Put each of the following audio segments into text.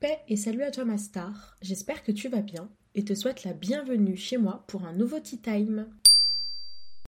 Paix et salut à toi ma star, j'espère que tu vas bien et te souhaite la bienvenue chez moi pour un nouveau Tea Time.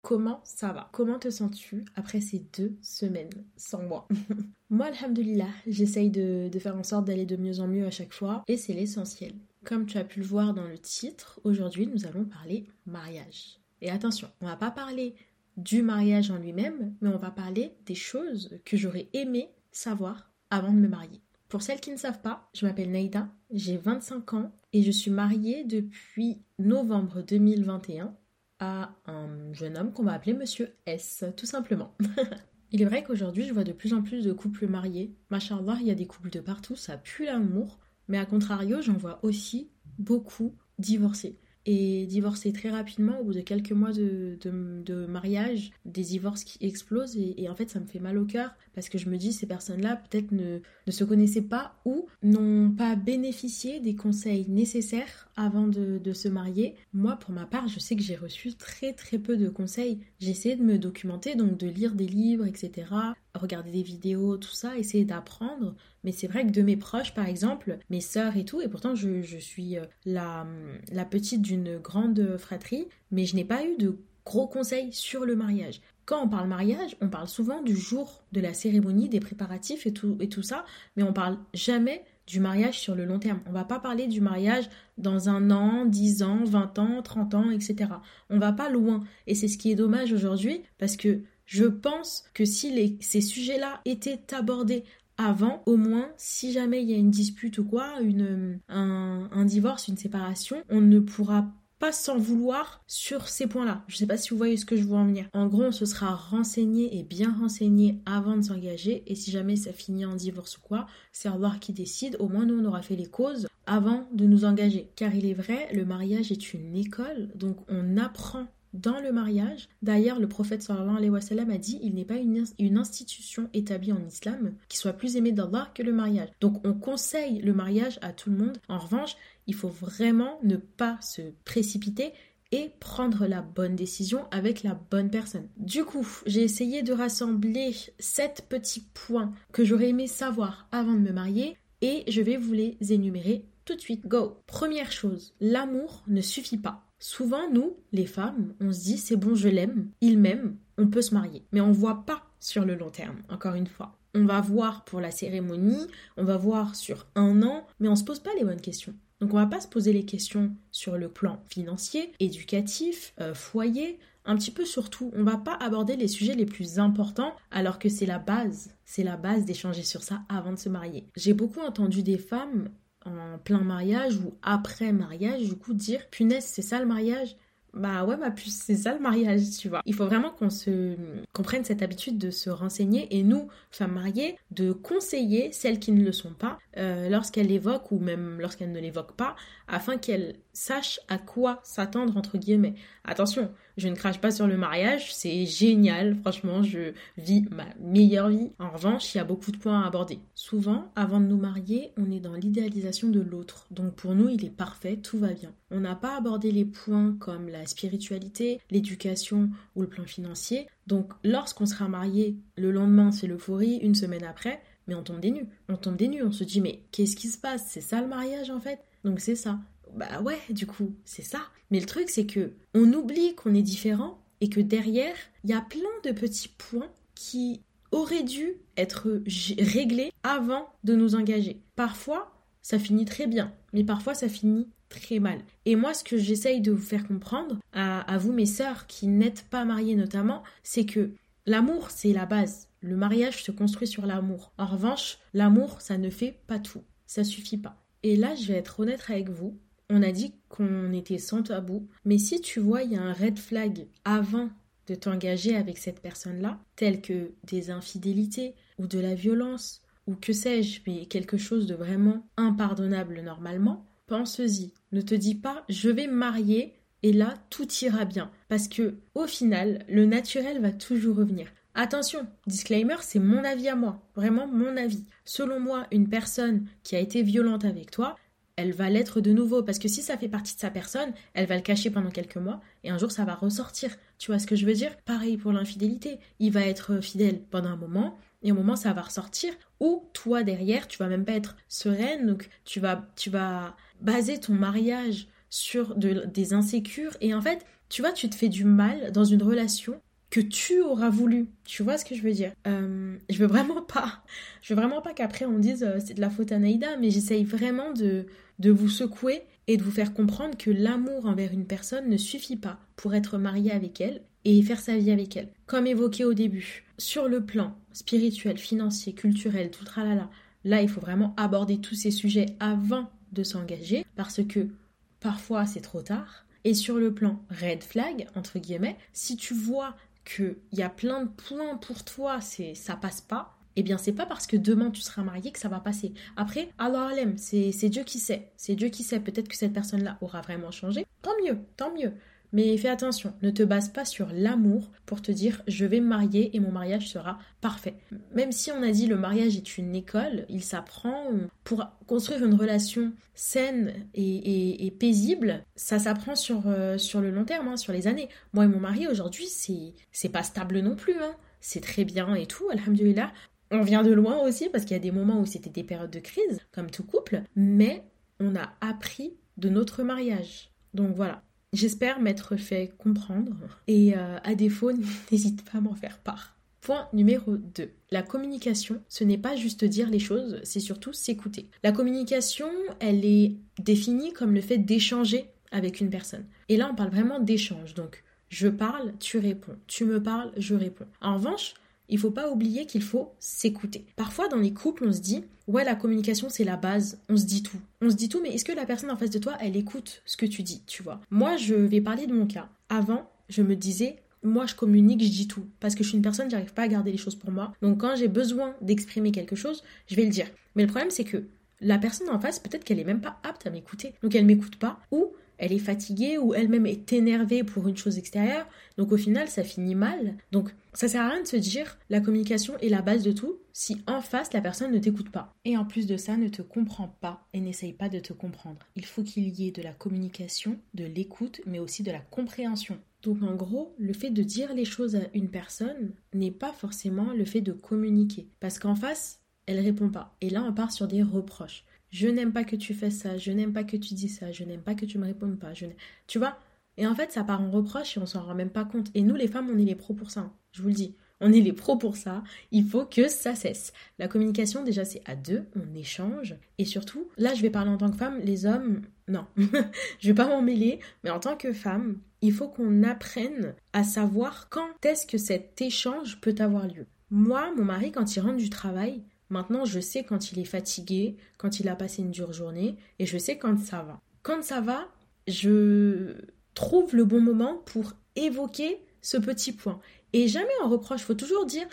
Comment ça va? Comment te sens-tu après ces deux semaines sans moi? Moi, alhamdulillah, j'essaye de, de faire en sorte d'aller de mieux en mieux à chaque fois et c'est l'essentiel. Comme tu as pu le voir dans le titre, aujourd'hui nous allons parler mariage. Et attention, on va pas parler du mariage en lui-même, mais on va parler des choses que j'aurais aimé savoir avant de me marier. Pour celles qui ne savent pas, je m'appelle Naïda, j'ai 25 ans et je suis mariée depuis novembre 2021 à un jeune homme qu'on va appeler Monsieur S, tout simplement. il est vrai qu'aujourd'hui, je vois de plus en plus de couples mariés. Machallah, il y a des couples de partout, ça pue l'amour. Mais à contrario, j'en vois aussi beaucoup divorcés et divorcer très rapidement au bout de quelques mois de, de, mariage, des divorces qui explosent et, en fait ça me fait mal au cœur parce que je me dis ces personnes-là peut-être ne, ne, se connaissaient pas ou n'ont pas bénéficié des conseils nécessaires avant de, de, se marier. Moi pour ma part je sais que j'ai reçu très très peu de conseils. J'ai essayé de me documenter donc de lire des livres etc regarder des vidéos, tout ça, essayer d'apprendre. Mais c'est vrai que de mes proches, par exemple, mes sœurs et tout, et pourtant je, suis euh, la, la petite d'une grande fratrie, mais je n'ai pas eu de gros conseils sur le mariage. Quand on parle mariage, on parle souvent du jour de la cérémonie, des préparatifs et tout, et tout ça, mais on parle jamais du mariage sur le long terme. On va pas parler du mariage dans un an, dix ans, vingt ans, trente ans, etc. On va pas loin. Et c'est ce qui est dommage aujourd'hui parce que je pense que si ces sujets-là étaient abordés avant, au moins, si jamais il y a une dispute ou quoi, une, un, divorce, une séparation, on ne pourra pas s'en vouloir sur ces points-là. Je ne sais pas si vous voyez ce que je veux en venir. En gros, on se sera renseigné et bien renseigné avant de s'engager. Et si jamais ça finit en divorce ou quoi, c'est à voir qui décide. Au moins, nous, on aura fait les causes avant de nous engager. Car il est vrai, le mariage est une école. Donc, on apprend dans le mariage. D'ailleurs, le prophète sallallahu a dit il n'est pas une, une, institution établie en islam qui soit plus aimée d'Allah que le mariage. Donc on conseille le mariage à tout le monde. En revanche, il faut vraiment ne pas se précipiter et prendre la bonne décision avec la bonne personne. Du coup, j'ai essayé de rassembler sept petits points que j'aurais aimé savoir avant de me marier et je vais vous les énumérer tout de suite. Go Première chose, l'amour ne suffit pas. Souvent, nous, les femmes, on se dit c'est bon, je l'aime, il m'aime, on peut se marier. Mais on voit pas sur le long terme, encore une fois. On va voir pour la cérémonie, on va voir sur un an, mais on se pose pas les bonnes questions. Donc on va pas se poser les questions sur le plan financier, éducatif, euh, foyer, un petit peu surtout. On va pas aborder les sujets les plus importants alors que c'est la base. C'est la base d'échanger sur ça avant de se marier. J'ai beaucoup entendu des femmes en plein mariage ou après mariage, du coup, dire punaise, c'est ça le mariage? Bah ouais, ma puce, c'est ça le mariage, tu vois. Il faut vraiment qu'on se, qu'on prenne cette habitude de se renseigner et nous, femmes mariées, de conseiller celles qui ne le sont pas euh, lorsqu'elles l'évoquent ou même lorsqu'elles ne l'évoquent pas, afin qu'elles sachent à quoi s'attendre entre guillemets. Attention, je ne crache pas sur le mariage, c'est génial, franchement, je vis ma meilleure vie. En revanche, il y a beaucoup de points à aborder. Souvent, avant de nous marier, on est dans l'idéalisation de l'autre. Donc pour nous, il est parfait, tout va bien. On n'a pas abordé les points comme la spiritualité, l'éducation ou le plan financier. Donc lorsqu'on sera marié, le lendemain c'est l'euphorie, une semaine après, mais on tombe des nues. On tombe des on se dit mais qu'est-ce qui se passe? C'est ça le mariage en fait? Donc c'est ça. Bah ouais, du coup, c'est ça. Mais le truc, c'est que on oublie qu'on est différent et que derrière, il y a plein de petits points qui auraient dû être réglés avant de nous engager. Parfois, ça finit très bien, mais parfois ça finit très mal. Et moi, ce que j'essaye de vous faire comprendre, à, vous mes sœurs qui n'êtes pas mariées notamment, c'est que l'amour, c'est la base. Le mariage se construit sur l'amour. En revanche, l'amour, ça ne fait pas tout. Ça suffit pas. Et là, je vais être honnête avec vous, on a dit qu'on était sans tabou, mais si tu vois, il y a un red flag avant de t'engager avec cette personne-là, tel que des infidélités ou de la violence ou que sais-je, mais quelque chose de vraiment impardonnable normalement, pense-y. Ne te dis pas je vais me marier et là tout ira bien parce que au final, le naturel va toujours revenir. Attention, disclaimer, c'est mon avis à moi, vraiment mon avis. Selon moi, une personne qui a été violente avec toi, elle va l'être de nouveau. Parce que si ça fait partie de sa personne, elle va le cacher pendant quelques mois et un jour ça va ressortir. Tu vois ce que je veux dire? Pareil pour l'infidélité. Il va être fidèle pendant un moment et au moment ça va ressortir ou toi derrière tu vas même pas être sereine donc tu vas tu vas baser ton mariage sur des insécures et en fait tu vois tu te fais du mal dans une relation que tu auras voulu. Tu vois ce que je veux dire? Euh, Je veux vraiment pas, je veux vraiment pas qu'après on dise euh, c'est de la faute à Naïda, mais j'essaye vraiment de, de vous secouer et de vous faire comprendre que l'amour envers une personne ne suffit pas pour être marié avec elle et faire sa vie avec elle. Comme évoqué au début, sur le plan spirituel, financier, culturel, tout tralala, là il faut vraiment aborder tous ces sujets avant de s'engager parce que parfois c'est trop tard. Et sur le plan red flag, entre guillemets, si tu vois qu'il y a plein de points pour toi, c'est ça passe pas, eh bien c'est pas parce que demain tu seras marié que ça va passer. Après, alors l'aime, c'est Dieu qui sait. C'est Dieu qui sait. Peut-être que cette personne-là aura vraiment changé. Tant mieux, tant mieux. Mais fais attention, ne te base pas sur l'amour pour te dire je vais me marier et mon mariage sera parfait. Même si on a dit le mariage est une école, il s'apprend pour construire une relation saine et, paisible, ça s'apprend sur, euh, sur le long terme, hein, sur les années. Moi et mon mari aujourd'hui, c'est, c'est pas stable non plus. Hein. C'est très bien et tout, alhamdulillah. On vient de loin aussi parce qu'il y a des moments où c'était des périodes de crise, comme tout couple, mais on a appris de notre mariage. Donc voilà, J'espère m'être fait comprendre et euh, à défaut, n'hésite pas à m'en faire part. Point numéro 2. La communication, ce n'est pas juste dire les choses, c'est surtout s'écouter. La communication, elle est définie comme le fait d'échanger avec une personne. Et là, on parle vraiment d'échange. Donc, je parle, tu réponds. Tu me parles, je réponds. En revanche, il faut pas oublier qu'il faut s'écouter. Parfois, dans les couples, on se dit, ouais, la communication, c'est la base, on se dit tout. On se dit tout, mais est-ce que la personne en face de toi, elle écoute ce que tu dis, tu vois? Moi, je vais parler de mon cas. Avant, je me disais, moi je communique, je dis tout. Parce que je suis une personne, j'arrive pas à garder les choses pour moi. Donc quand j'ai besoin d'exprimer quelque chose, je vais le dire. Mais le problème c'est que la personne en face, peut-être qu'elle est même pas apte à m'écouter. Donc elle m'écoute pas. Ou elle est fatiguée ou elle-même est énervée pour une chose extérieure. Donc au final, ça finit mal. Donc ça sert à rien de se dire la communication est la base de tout si en face la personne ne t'écoute pas. Et en plus de ça, ne te comprend pas et n'essaye pas de te comprendre. Il faut qu'il y ait de la communication, de l'écoute, mais aussi de la compréhension. Donc en gros, le fait de dire les choses à une personne n'est pas forcément le fait de communiquer. Parce qu'en face, elle répond pas. Et là, on part sur des reproches. Je n'aime pas que tu fais ça, je n'aime pas que tu dis ça, je n'aime pas que tu me répondes pas. Je tu vois? Et en fait, ça part en reproche et on s'en rend même pas compte. Et nous, les femmes, on est les pros pour ça. Hein. Je vous le dis. On est les pros pour ça. Il faut que ça cesse. La communication, déjà, c'est à deux. On échange. Et surtout, là, je vais parler en tant que femme. Les hommes, non. je vais pas m'en mêler. Mais en tant que femme, il faut qu'on apprenne à savoir quand est-ce que cet échange peut avoir lieu. Moi, mon mari, quand il rentre du travail, Maintenant, je sais quand il est fatigué, quand il a passé une dure journée, et je sais quand ça va. Quand ça va, je trouve le bon moment pour évoquer ce petit point. Et jamais en reproche, il faut toujours dire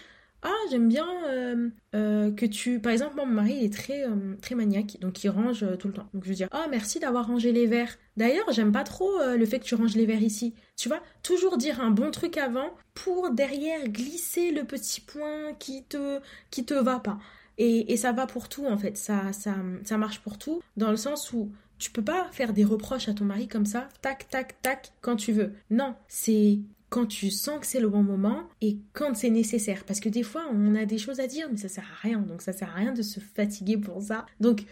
ah, j'aime bien euh, euh, que tu. Par exemple, mon mari est très, euh, très maniaque, donc il range tout le temps. Donc je veux dire, ah, merci d'avoir rangé les verres. D'ailleurs, j'aime pas trop le fait que tu ranges les verres ici. Tu vois, toujours dire un bon truc avant pour derrière glisser le petit point qui te, qui te va pas. Et, ça va pour tout en fait, ça, ça, ça marche pour tout, dans le sens où tu peux pas faire des reproches à ton mari comme ça, tac, tac, tac, quand tu veux. Non, c'est quand tu sens que c'est le bon moment et quand c'est nécessaire. Parce que des fois, on a des choses à dire, mais ça sert à rien. Donc ça sert à rien de se fatiguer pour ça. Donc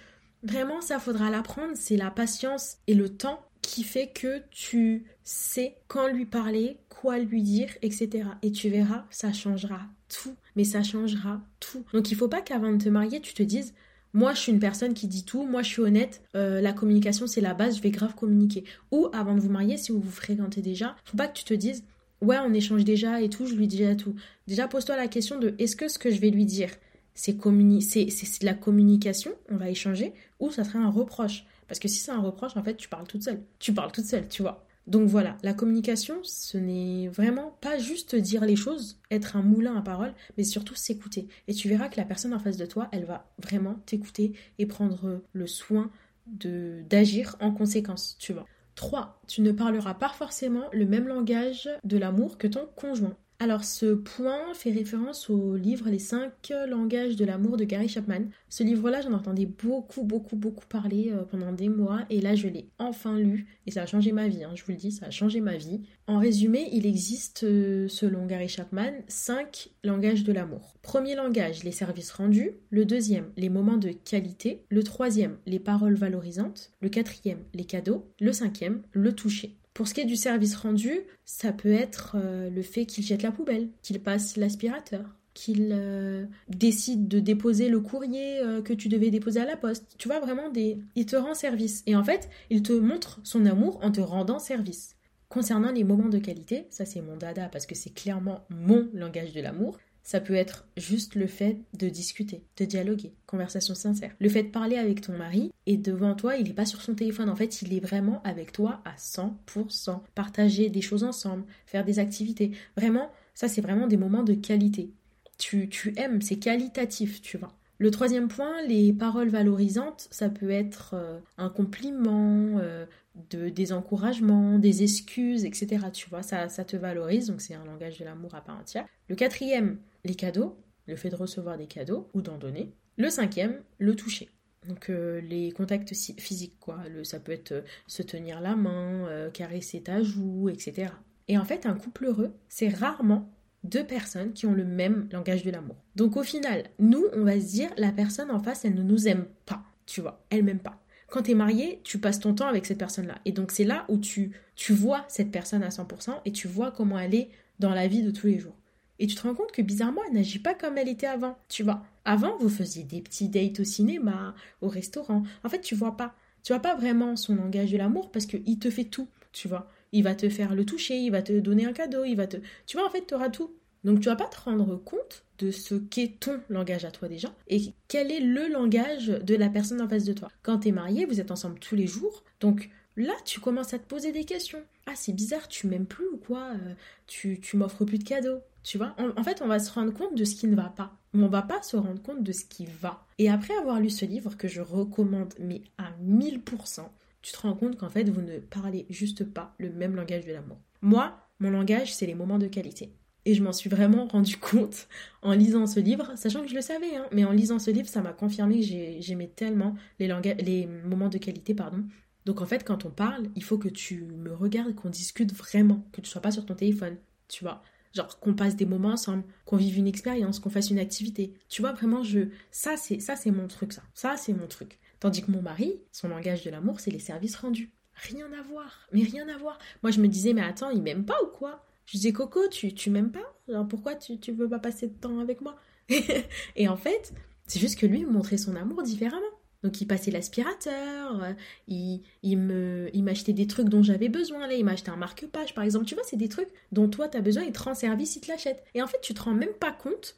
vraiment, ça faudra l'apprendre. C'est la patience et le temps qui fait que tu sais quand lui parler, quoi lui dire, etc. Et tu verras, ça changera tout mais ça changera tout. Donc il faut pas qu'avant de te marier, tu te dises moi je suis une personne qui dit tout, moi je suis honnête, euh, la communication c'est la base, je vais grave communiquer. Ou avant de vous marier, si vous vous fréquentez déjà, faut pas que tu te dises ouais on échange déjà et tout, je lui dis déjà tout. Déjà pose-toi la question de est-ce que ce que je vais lui dire c'est c'est de la communication, on va échanger, ou ça serait un reproche? Parce que si c'est un reproche, en fait, tu parles toute seule. Tu parles toute seule, tu vois. Donc voilà, la communication, ce n'est vraiment pas juste dire les choses, être un moulin à parole, mais surtout s'écouter. Et tu verras que la personne en face de toi, elle va vraiment t'écouter et prendre le soin d'agir en conséquence, tu vois. 3. Tu ne parleras pas forcément le même langage de l'amour que ton conjoint. Alors ce point fait référence au livre Les 5 langages de l'amour de Gary Chapman. Ce livre-là, j'en entendais beaucoup, beaucoup, beaucoup parler euh, pendant des mois et là je l'ai enfin lu et ça a changé ma vie, hein, je vous le dis, ça a changé ma vie. En résumé, il existe, euh, selon Gary Chapman, 5 langages de l'amour. Premier langage, les services rendus. Le deuxième, les moments de qualité. Le troisième, les paroles valorisantes. Le quatrième, les cadeaux. Le cinquième, le toucher. Pour ce qui est du service rendu, ça peut être euh, le fait qu'il jette la poubelle, qu'il passe l'aspirateur, qu'il euh, décide de déposer le courrier euh, que tu devais déposer à la poste. Tu vois vraiment des il te rend service et en fait, il te montre son amour en te rendant service. Concernant les moments de qualité, ça c'est mon dada parce que c'est clairement mon langage de l'amour. Ça peut être juste le fait de discuter, de dialoguer, conversation sincère. Le fait de parler avec ton mari et devant toi, il n'est pas sur son téléphone. En fait, il est vraiment avec toi à 100%. Partager des choses ensemble, faire des activités. Vraiment, ça c'est vraiment des moments de qualité. Tu, tu aimes, c'est qualitatif, tu vois. Le troisième point, les paroles valorisantes, ça peut être euh, un compliment, euh, de, des encouragements, des excuses, etc. Tu vois, ça, ça te valorise, donc c'est un langage de l'amour à part entière. Le quatrième, les cadeaux, le fait de recevoir des cadeaux ou d'en donner. Le cinquième, le toucher. Donc euh, les contacts physiques, quoi. Ça peut être se tenir la main, caresser ta joue, etc. Et en fait, un couple heureux, c'est rarement deux personnes qui ont le même langage de l'amour. Donc au final, nous, on va se dire, la personne en face, elle ne nous aime pas, tu vois, elle m'aime pas. Quand tu es marié, tu passes ton temps avec cette personne-là. Et donc c'est là où tu, tu vois cette personne à 100% et tu vois comment elle est dans la vie de tous les jours. Et tu te rends compte que bizarrement, elle n'agit pas comme elle était avant, tu vois. Avant, vous faisiez des petits dates au cinéma, au restaurant. En fait, tu vois pas. Tu vois pas vraiment son langage de l'amour parce qu'il te fait tout, tu vois il va te faire le toucher, il va te donner un cadeau, il va te... Tu vois, en fait, tu auras tout. Donc tu vas pas te rendre compte de ce qu'est ton langage à toi déjà et quel est le langage de la personne en face de toi. Quand tu es marié, vous êtes ensemble tous les jours, donc là tu commences à te poser des questions. Ah c'est bizarre, tu m'aimes plus ou quoi euh, Tu, tu m'offres plus de cadeaux. Tu vois en, fait, on va se rendre compte de ce qui ne va pas. Mais on va pas se rendre compte de ce qui va. Et après avoir lu ce livre que je recommande mais à 1000%, tu te rends compte qu'en fait, vous ne parlez juste pas le même langage de l'amour. Moi, mon langage, c'est les moments de qualité. Et je m'en suis vraiment rendu compte en lisant ce livre, sachant que je le savais, hein, mais en lisant ce livre, ça m'a confirmé que j'aimais tellement les, les moments de qualité. pardon. Donc en fait, quand on parle, il faut que tu me regardes, qu'on discute vraiment, que tu sois pas sur ton téléphone, tu vois. Genre qu'on passe des moments ensemble, qu'on vive une expérience, qu'on fasse une activité. Tu vois, vraiment, je ça c'est ça c'est mon truc ça. Ça c'est mon truc. Tandis que mon mari, son langage de l'amour, c'est les services rendus. Rien à voir, mais rien à voir. Moi, je me disais, mais attends, il m'aime pas ou quoi? Je disais, Coco, tu, tu m'aimes pas? Alors pourquoi tu, tu veux pas passer de temps avec moi? Et en fait, c'est juste que lui montrait son amour différemment. Donc il passait l'aspirateur, euh, il, il me il m'achetait des trucs dont j'avais besoin là, il m'achetait un marque-page par exemple, tu vois, c'est des trucs dont toi tu as besoin, il te rend service, il te l'achète. Et en fait, tu te rends même pas compte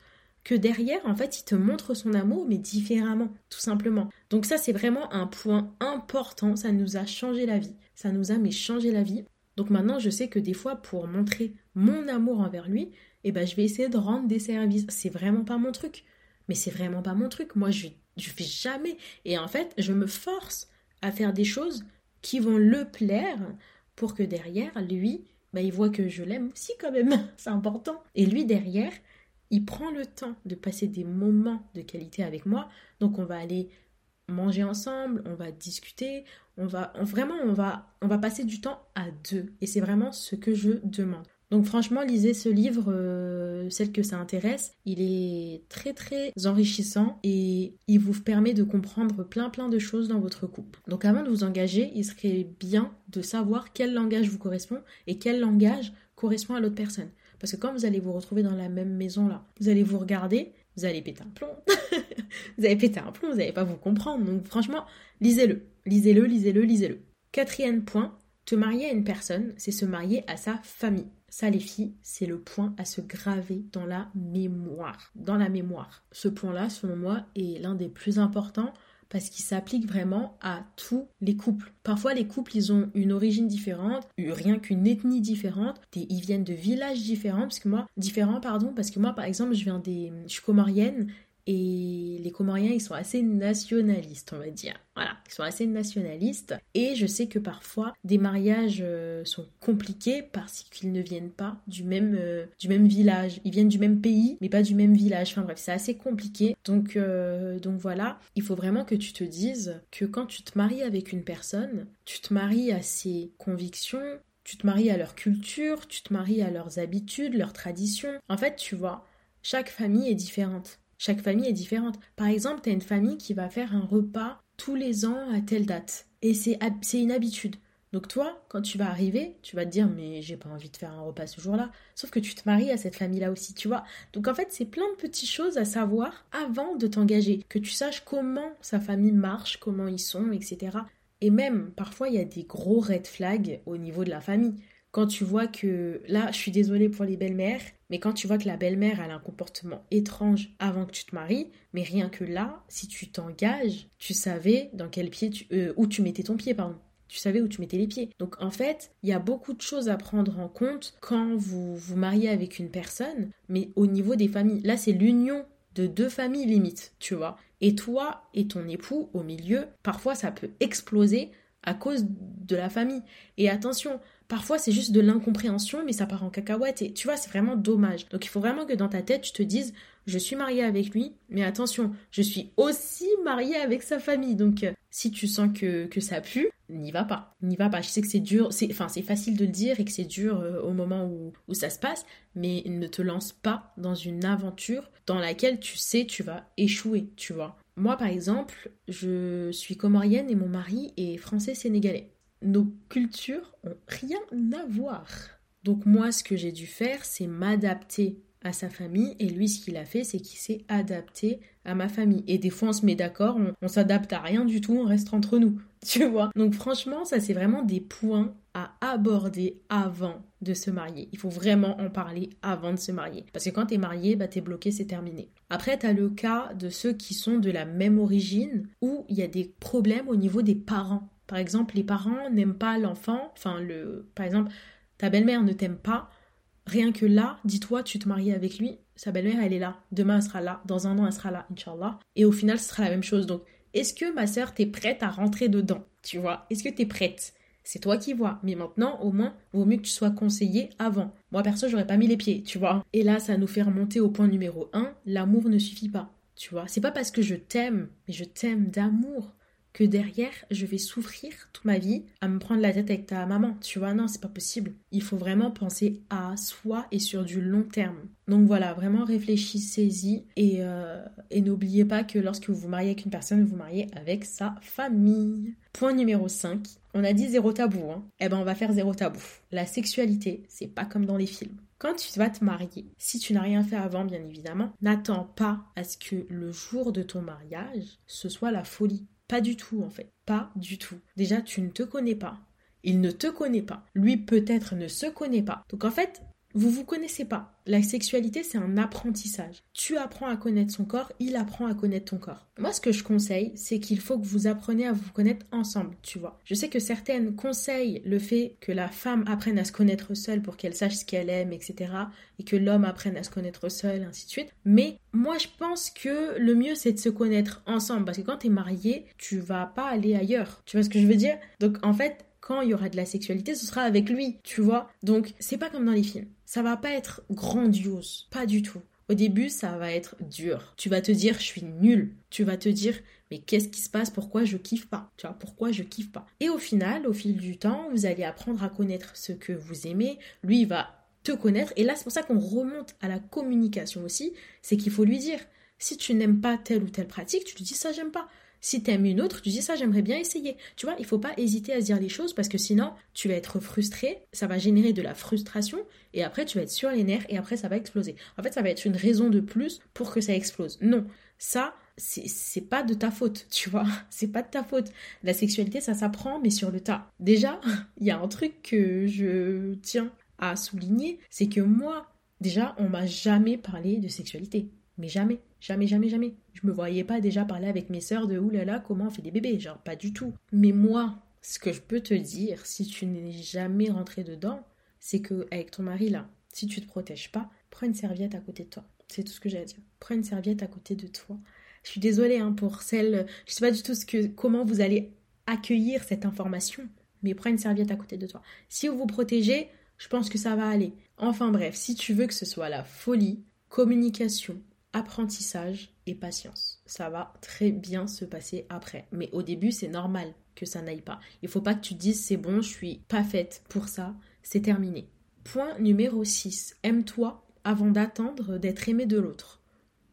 que derrière, en fait, il te montre son amour, mais différemment, tout simplement. Donc ça, c'est vraiment un point important, ça nous a changé la vie. Ça nous a mais changé la vie. Donc maintenant, je sais que des fois, pour montrer mon amour envers lui, eh ben, je vais essayer de rendre des services. C'est vraiment pas mon truc. Mais c'est vraiment pas mon truc. Moi, je, je fais jamais. Et en fait, je me force à faire des choses qui vont le plaire pour que derrière, lui, bah, il voit que je l'aime aussi quand même. c'est important. Et lui, derrière, il prend le temps de passer des moments de qualité avec moi. Donc on va aller manger ensemble, on va discuter, on va vraiment on va passer du temps à deux et c'est vraiment ce que je demande. Donc franchement, lisez ce livre, euh, celle que ça intéresse. Il est très très enrichissant et il vous permet de comprendre plein plein de choses dans votre couple. Donc avant de vous engager, il serait bien de savoir quel langage vous correspond et quel langage correspond à l'autre personne. Parce que quand vous allez vous retrouver dans la même maison là, vous allez vous regarder, vous allez péter un plomb. vous allez péter un plomb, vous n'allez pas vous comprendre. Donc franchement, lisez-le. Lisez-le, lisez-le, lisez-le. Quatrième point, te marier à une personne, c'est se marier à sa famille. Ça, les filles, c'est le point à se graver dans la mémoire. Dans la mémoire. Ce point-là, selon moi, est l'un des plus importants parce qu'il s'applique vraiment à tous les couples. Parfois, les couples, ils ont une origine différente, rien qu'une ethnie différente, ils viennent de villages différents, parce que moi, différents, pardon, parce que moi, par exemple, je viens des, je suis et les Comoriens, ils sont assez nationalistes, on va dire. Voilà, ils sont assez nationalistes. Et je sais que parfois, des mariages euh, sont compliqués parce qu'ils ne viennent pas du même, euh, du même village. Ils viennent du même pays, mais pas du même village. Enfin bref, c'est assez compliqué. Donc, euh, donc voilà, il faut vraiment que tu te dises que quand tu te maries avec une personne, tu te maries à ses convictions, tu te maries à leur culture, tu te maries à leurs habitudes, leurs traditions. En fait, tu vois, chaque famille est différente. Chaque famille est différente. Par exemple, tu as une famille qui va faire un repas tous les ans à telle date. Et c'est une habitude. Donc toi, quand tu vas arriver, tu vas te dire mais j'ai pas envie de faire un repas ce jour-là. Sauf que tu te maries à cette famille-là aussi, tu vois. Donc en fait, c'est plein de petites choses à savoir avant de t'engager, que tu saches comment sa famille marche, comment ils sont, etc. Et même, parfois, il y a des gros red flags au niveau de la famille. Quand tu vois que, là, je suis désolée pour les belles-mères, mais quand tu vois que la belle-mère, a un comportement étrange avant que tu te maries, mais rien que là, si tu t'engages, tu savais dans quel pied tu, euh, où tu mettais ton pied, pardon. Tu savais où tu mettais les pieds. Donc en fait, il y a beaucoup de choses à prendre en compte quand vous vous mariez avec une personne, mais au niveau des familles. Là, c'est l'union de deux familles limite, tu vois. Et toi et ton époux au milieu, parfois ça peut exploser à cause de la famille. Et attention, parfois c'est juste de l'incompréhension, mais ça part en cacahuète. Et tu vois, c'est vraiment dommage. Donc il faut vraiment que dans ta tête, tu te dises, je suis mariée avec lui, mais attention, je suis aussi mariée avec sa famille. Donc euh, si tu sens que, que ça pue, n'y va pas. N'y va pas. Je sais que c'est dur, c'est, enfin c'est facile de le dire et que c'est dur euh, au moment où, où ça se passe, mais ne te lance pas dans une aventure dans laquelle tu sais tu vas échouer, tu vois. Moi par exemple, je suis comorienne et mon mari est français-sénégalais. Nos cultures ont rien à voir. Donc moi ce que j'ai dû faire, c'est m'adapter à sa famille. Et lui ce qu'il a fait c'est qu'il s'est adapté à ma famille. Et des fois on se met d'accord on, s'adapte à rien du tout on reste entre nous tu vois. Donc franchement ça c'est vraiment des points à aborder avant de se marier. Il faut vraiment en parler avant de se marier. Parce que quand t'es marié bah t'es bloqué c'est terminé. Après t'as le cas de ceux qui sont de la même origine où il y a des problèmes au niveau des parents par exemple les parents n'aiment pas l'enfant enfin le par exemple ta belle-mère ne t'aime pas Rien que là, dis-toi, tu te maries avec lui, sa belle-mère, elle est là. Demain, elle sera là. Dans un an, elle sera là, Inch'Allah. Et au final, ce sera la même chose. Donc, est-ce que ma sœur, t'es prête à rentrer dedans Tu vois? Est-ce que t'es prête? C'est toi qui vois. Mais maintenant, au moins, vaut mieux que tu sois conseillé avant. Moi, perso, j'aurais pas mis les pieds, tu vois? Et là, ça nous fait remonter au point numéro 1. L'amour ne suffit pas. Tu vois, c'est pas parce que je t'aime, mais je t'aime d'amour que derrière, je vais souffrir toute ma vie à me prendre la tête avec ta maman. Tu vois, non, c'est pas possible. Il faut vraiment penser à soi et sur du long terme. Donc voilà, vraiment réfléchissez-y et, euh, et n'oubliez pas que lorsque vous vous mariez avec une personne, vous vous mariez avec sa famille. Point numéro 5. On a dit zéro tabou, hein. Eh ben on va faire zéro tabou. La sexualité, c'est pas comme dans les films. Quand tu vas te marier, si tu n'as rien fait avant, bien évidemment, n'attends pas à ce que le jour de ton mariage, ce soit la folie. Pas du tout en fait. Pas du tout. Déjà, tu ne te connais pas. Il ne te connaît pas. Lui peut-être ne se connaît pas. Donc en fait, vous vous connaissez pas. La sexualité, c'est un apprentissage. Tu apprends à connaître son corps, il apprend à connaître ton corps. Moi, ce que je conseille, c'est qu'il faut que vous appreniez à vous connaître ensemble, tu vois. Je sais que certaines conseillent le fait que la femme apprenne à se connaître seule pour qu'elle sache ce qu'elle aime, etc. Et que l'homme apprenne à se connaître seul, ainsi de suite. Mais moi, je pense que le mieux, c'est de se connaître ensemble. Parce que quand t'es marié, tu vas pas aller ailleurs. Tu vois ce que je veux dire? Donc, en fait, quand il y aura de la sexualité, ce sera avec lui, tu vois. Donc, c'est pas comme dans les films. Ça va pas être grandiose, pas du tout. Au début, ça va être dur. Tu vas te dire, je suis nul. Tu vas te dire, mais qu'est-ce qui se passe? Pourquoi je kiffe pas? Tu vois, pourquoi je kiffe pas? Et au final, au fil du temps, vous allez apprendre à connaître ce que vous aimez. Lui, va te connaître. Et là, c'est pour ça qu'on remonte à la communication aussi. C'est qu'il faut lui dire, si tu n'aimes pas telle ou telle pratique, tu lui dis ça, j'aime pas. Si t'aimes une autre, tu dis ça, j'aimerais bien essayer. Tu vois, il faut pas hésiter à se dire les choses parce que sinon, tu vas être frustré, ça va générer de la frustration et après, tu vas être sur les nerfs et après, ça va exploser. En fait, ça va être une raison de plus pour que ça explose. Non, ça, c'est pas de ta faute, tu vois. C'est pas de ta faute. La sexualité, ça s'apprend, mais sur le tas. Déjà, il y a un truc que je tiens à souligner, c'est que moi, déjà, on m'a jamais parlé de sexualité. Mais jamais, jamais, jamais, jamais. Je me voyais pas déjà parler avec mes sœurs de oulala, comment on fait des bébés, genre pas du tout. Mais moi, ce que je peux te dire, si tu n'es jamais rentré dedans, c'est que avec ton mari là, si tu te protèges pas, prends une serviette à côté de toi. C'est tout ce que j'ai à dire. Prends une serviette à côté de toi. Je suis désolée hein, pour celle. Je sais pas du tout ce que, comment vous allez accueillir cette information, mais prends une serviette à côté de toi. Si vous vous protégez, je pense que ça va aller. Enfin bref, si tu veux que ce soit la folie, communication, apprentissage et patience. Ça va très bien se passer après. Mais au début, c'est normal que ça n'aille pas. Il faut pas que tu dises c'est bon, je suis pas faite pour ça, c'est terminé. Point numéro 6. Aime-toi avant d'attendre d'être aimé de l'autre.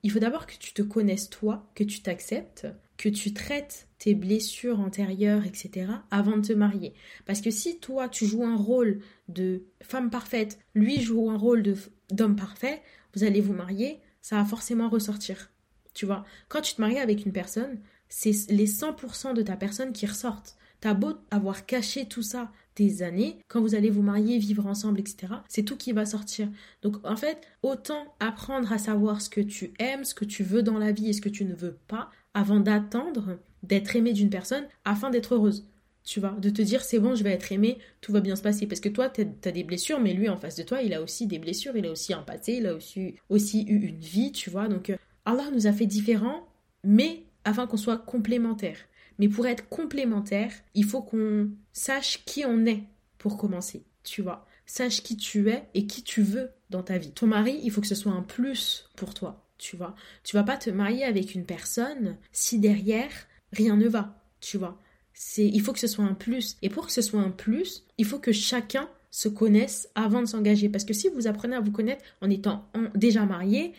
Il faut d'abord que tu te connaisses toi, que tu t'acceptes, que tu traites tes blessures antérieures, etc., avant de te marier. Parce que si toi, tu joues un rôle de femme parfaite, lui joue un rôle d'homme parfait, vous allez vous marier, ça va forcément ressortir. Tu vois, quand tu te maries avec une personne, c'est les 100% de ta personne qui ressortent. T'as beau avoir caché tout ça des années, quand vous allez vous marier, vivre ensemble, etc., c'est tout qui va sortir. Donc en fait, autant apprendre à savoir ce que tu aimes, ce que tu veux dans la vie et ce que tu ne veux pas, avant d'attendre d'être aimé d'une personne afin d'être heureuse. Tu vois, de te dire c'est bon, je vais être aimé, tout va bien se passer. Parce que toi, tu as des blessures, mais lui en face de toi, il a aussi des blessures, il a aussi un passé, il a aussi, aussi eu une vie, tu vois. Donc euh, Allah nous a fait différents, mais afin qu'on soit complémentaires. Mais pour être complémentaire, il faut qu'on sache qui on est pour commencer, tu vois. Sache qui tu es et qui tu veux dans ta vie. Ton mari, il faut que ce soit un plus pour toi tu vois. Tu vas pas te marier avec une personne si derrière rien ne va, tu vois. C'est il faut que ce soit un plus et pour que ce soit un plus, il faut que chacun se connaisse avant de s'engager parce que si vous apprenez à vous connaître en étant déjà marié,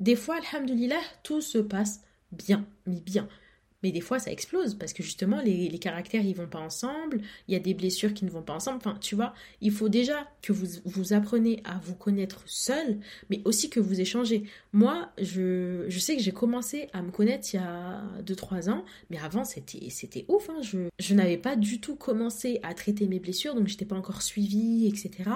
des fois alhamdulillah, tout se passe bien, mais bien. Mais des fois, ça explose parce que justement, les, caractères, ils vont pas ensemble. Il y a des blessures qui ne vont pas ensemble. Enfin, tu vois, il faut déjà que vous, vous apprenez à vous connaître seul, mais aussi que vous échangez. Moi, je, je sais que j'ai commencé à me connaître il y a 2-3 ans, mais avant, c'était, c'était ouf. Hein. Je, je n'avais pas du tout commencé à traiter mes blessures, donc j'étais pas encore suivie, etc.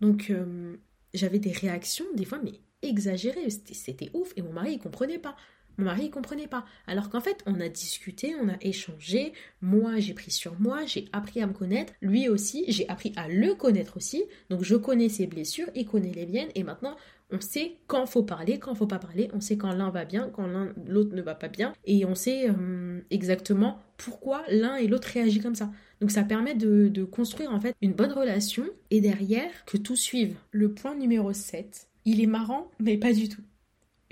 Donc, euh, j'avais des réactions, des fois, mais exagérées. C'était, c'était ouf. Et mon mari, il comprenait pas. Mon mari, il comprenait pas. Alors qu'en fait, on a discuté, on a échangé. Moi, j'ai pris sur moi, j'ai appris à me connaître. Lui aussi, j'ai appris à le connaître aussi. Donc, je connais ses blessures, il connaît les miennes. Et maintenant, on sait quand faut parler, quand faut pas parler. On sait quand l'un va bien, quand l'autre ne va pas bien. Et on sait euh, exactement pourquoi l'un et l'autre réagissent comme ça. Donc ça permet de, de, construire en fait une bonne relation et derrière que tout suive. Le point numéro 7, il est marrant mais pas du tout.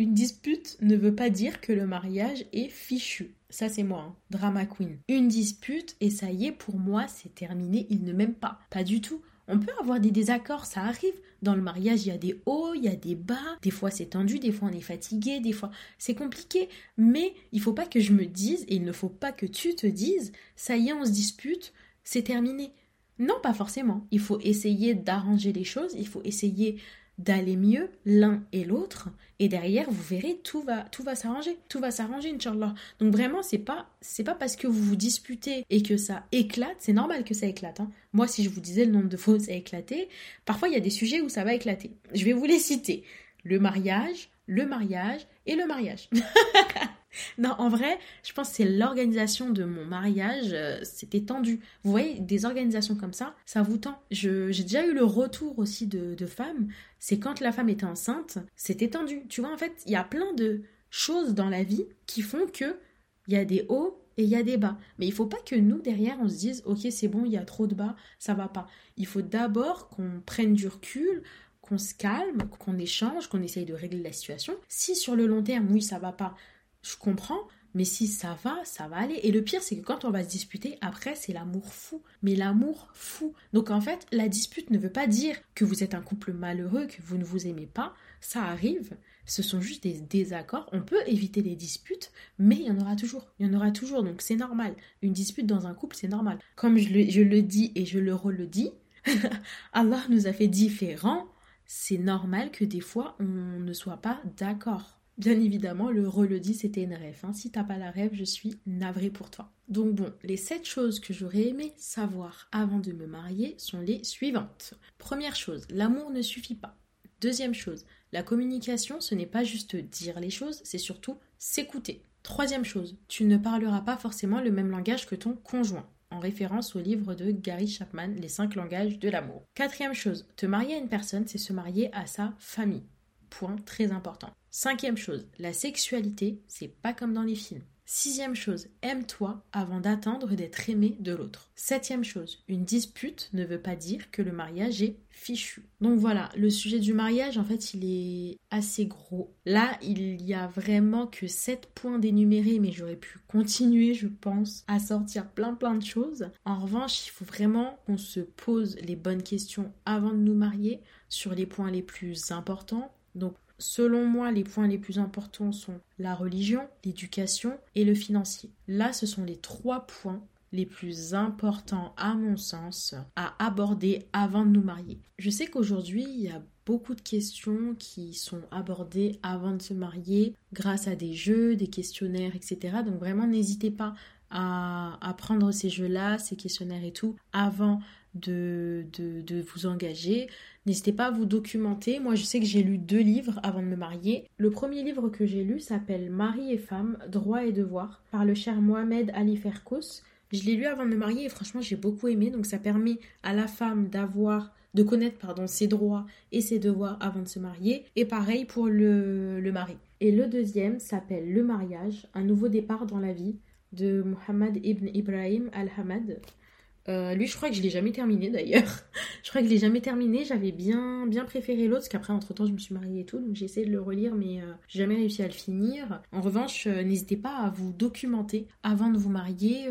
Une dispute ne veut pas dire que le mariage est fichu. Ça, c'est moi, hein. drama queen. Une dispute, et ça y est, pour moi, c'est terminé, il ne m'aime pas. Pas du tout. On peut avoir des désaccords, ça arrive. Dans le mariage, il y a des hauts, il y a des bas. Des fois, c'est tendu, des fois, on est fatigué, des fois, c'est compliqué. Mais il faut pas que je me dise, et il ne faut pas que tu te dises, ça y est, on se dispute, c'est terminé. Non, pas forcément. Il faut essayer d'arranger les choses, il faut essayer d'aller mieux l'un et l'autre et derrière vous verrez tout va tout va s'arranger tout va s'arranger inchallah. Donc vraiment c'est pas c'est pas parce que vous vous disputez et que ça éclate c'est normal que ça éclate hein. moi si je vous disais le nombre de fois ça a éclaté parfois il y a des sujets où ça va éclater. Je vais vous les citer. Le mariage le mariage et le mariage non, en vrai, je pense que c'est l'organisation de mon mariage, euh, c'était tendu. Vous voyez, des organisations comme ça, ça vous tend. J'ai déjà eu le retour aussi de, de femmes, c'est quand la femme était enceinte, c'était tendu. Tu vois, en fait, il y a plein de choses dans la vie qui font que il y a des hauts et il y a des bas. Mais il faut pas que nous, derrière, on se dise, ok, c'est bon, il y a trop de bas, ça va pas. Il faut d'abord qu'on prenne du recul, qu'on se calme, qu'on échange, qu'on essaye de régler la situation. Si sur le long terme, oui, ça va pas, je comprends, mais si ça va, ça va aller. Et le pire, c'est que quand on va se disputer, après, c'est l'amour fou. Mais l'amour fou. Donc en fait, la dispute ne veut pas dire que vous êtes un couple malheureux, que vous ne vous aimez pas. Ça arrive. Ce sont juste des désaccords. On peut éviter les disputes, mais il y en aura toujours. Il y en aura toujours. Donc c'est normal. Une dispute dans un couple, c'est normal. Comme je le, dis et je le redis, Allah nous a fait différents. C'est normal que des fois, on ne soit pas d'accord. Bien évidemment, le reledi, c'était une rêve. Hein. Si t'as pas la rêve, je suis navrée pour toi. Donc bon, les sept choses que j'aurais aimé savoir avant de me marier sont les suivantes. Première chose, l'amour ne suffit pas. Deuxième chose, la communication, ce n'est pas juste dire les choses, c'est surtout s'écouter. Troisième chose, tu ne parleras pas forcément le même langage que ton conjoint en référence au livre de Gary Chapman, Les cinq langages de l'amour. Quatrième chose, te marier à une personne, c'est se marier à sa famille. Point très important. Cinquième chose, la sexualité, c'est pas comme dans les films. Sixième chose, aime-toi avant d'attendre d'être aimé de l'autre. Septième chose, une dispute ne veut pas dire que le mariage est fichu. Donc voilà, le sujet du mariage, en fait, il est assez gros. Là, il y a vraiment que sept points d'énumérés, mais j'aurais pu continuer, je pense, à sortir plein plein de choses. En revanche, il faut vraiment qu'on se pose les bonnes questions avant de nous marier sur les points les plus importants. Donc Selon moi, les points les plus importants sont la religion, l'éducation et le financier. Là, ce sont les trois points les plus importants à mon sens à aborder avant de nous marier. Je sais qu'aujourd'hui, il y a beaucoup de questions qui sont abordées avant de se marier grâce à des jeux, des questionnaires, etc. Donc vraiment, n'hésitez pas à, prendre ces jeux-là, ces questionnaires et tout, avant de, de, vous engager. N'hésitez pas à vous documenter. Moi, je sais que j'ai lu deux livres avant de me marier. Le premier livre que j'ai lu s'appelle Mari et femme, droit et devoir, par le cher Mohamed Ali Ferkous. Je l'ai lu avant de me marier et franchement, j'ai beaucoup aimé. Donc, ça permet à la femme d'avoir de connaître pardon, ses droits et ses devoirs avant de se marier. Et pareil pour le, le mari. Et le deuxième s'appelle Le mariage, un nouveau départ dans la vie de Mohamed ibn Ibrahim al-Hamad. Euh, lui, je crois que je l'ai jamais terminé d'ailleurs. je crois que je l'ai jamais terminé. J'avais bien, bien préféré l'autre, parce qu'après, entre temps, je me suis mariée et tout, donc j'ai essayé de le relire, mais euh, j'ai jamais réussi à le finir. En revanche, euh, n'hésitez pas à vous documenter avant de vous marier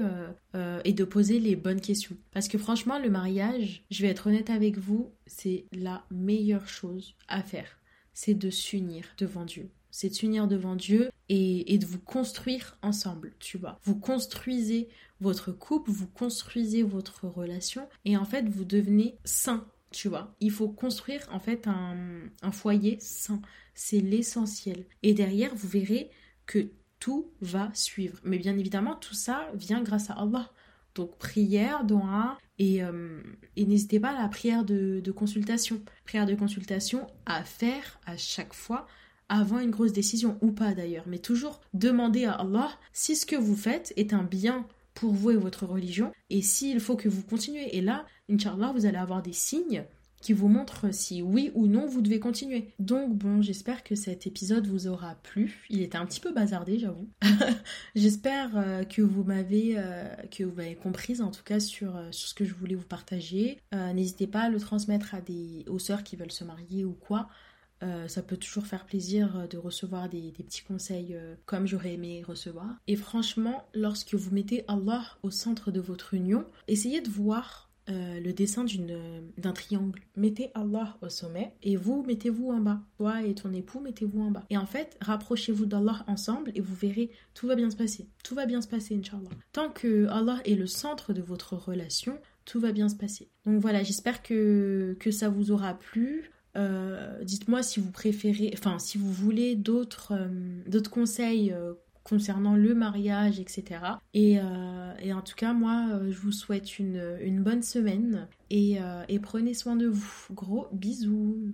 et de poser les bonnes questions. Parce que franchement, le mariage, je vais être honnête avec vous, c'est la meilleure chose à faire. C'est de s'unir devant Dieu c'est de s'unir devant Dieu et, de vous construire ensemble, tu vois. Vous construisez votre couple, vous construisez votre relation et en fait vous devenez sain, tu vois. Il faut construire en fait un, foyer sain, c'est l'essentiel. Et derrière vous verrez que tout va suivre. Mais bien évidemment tout ça vient grâce à Allah. Donc prière, doa et, euh, et n'hésitez pas à la prière de consultation. Prière de consultation à faire à chaque fois avant une grosse décision ou pas d'ailleurs, mais toujours demander à Allah si ce que vous faites est un bien pour vous et votre religion, et s'il faut que vous continuez. Et là, Inch'Allah, vous allez avoir des signes qui vous montrent si oui ou non vous devez continuer. Donc bon, j'espère que cet épisode vous aura plu. Il était un petit peu bazardé, j'avoue. j'espère euh, que vous m'avez euh, que comprise en tout cas sur, euh, sur ce que je voulais vous partager. N'hésitez pas à le transmettre à des aux sœurs qui veulent se marier ou quoi. Euh, ça peut toujours faire plaisir euh, de recevoir des, petits conseils euh, comme j'aurais aimé recevoir. Et franchement, lorsque vous mettez Allah au centre de votre union, essayez de voir le dessin d'un triangle. Mettez Allah au sommet et vous mettez-vous en bas. Toi et ton époux, mettez-vous en bas. Et en fait, rapprochez-vous d'Allah ensemble et vous verrez, tout va bien se passer. Tout va bien se passer, Inch'Allah. Tant que Allah est le centre de votre relation, tout va bien se passer. Donc voilà, j'espère que, que ça vous aura plu. Euh, dites-moi si vous préférez, enfin si vous voulez d'autres euh, conseils euh, concernant le mariage, etc. Et, en tout cas, moi, je vous souhaite une, bonne semaine et, et prenez soin de vous. Gros bisous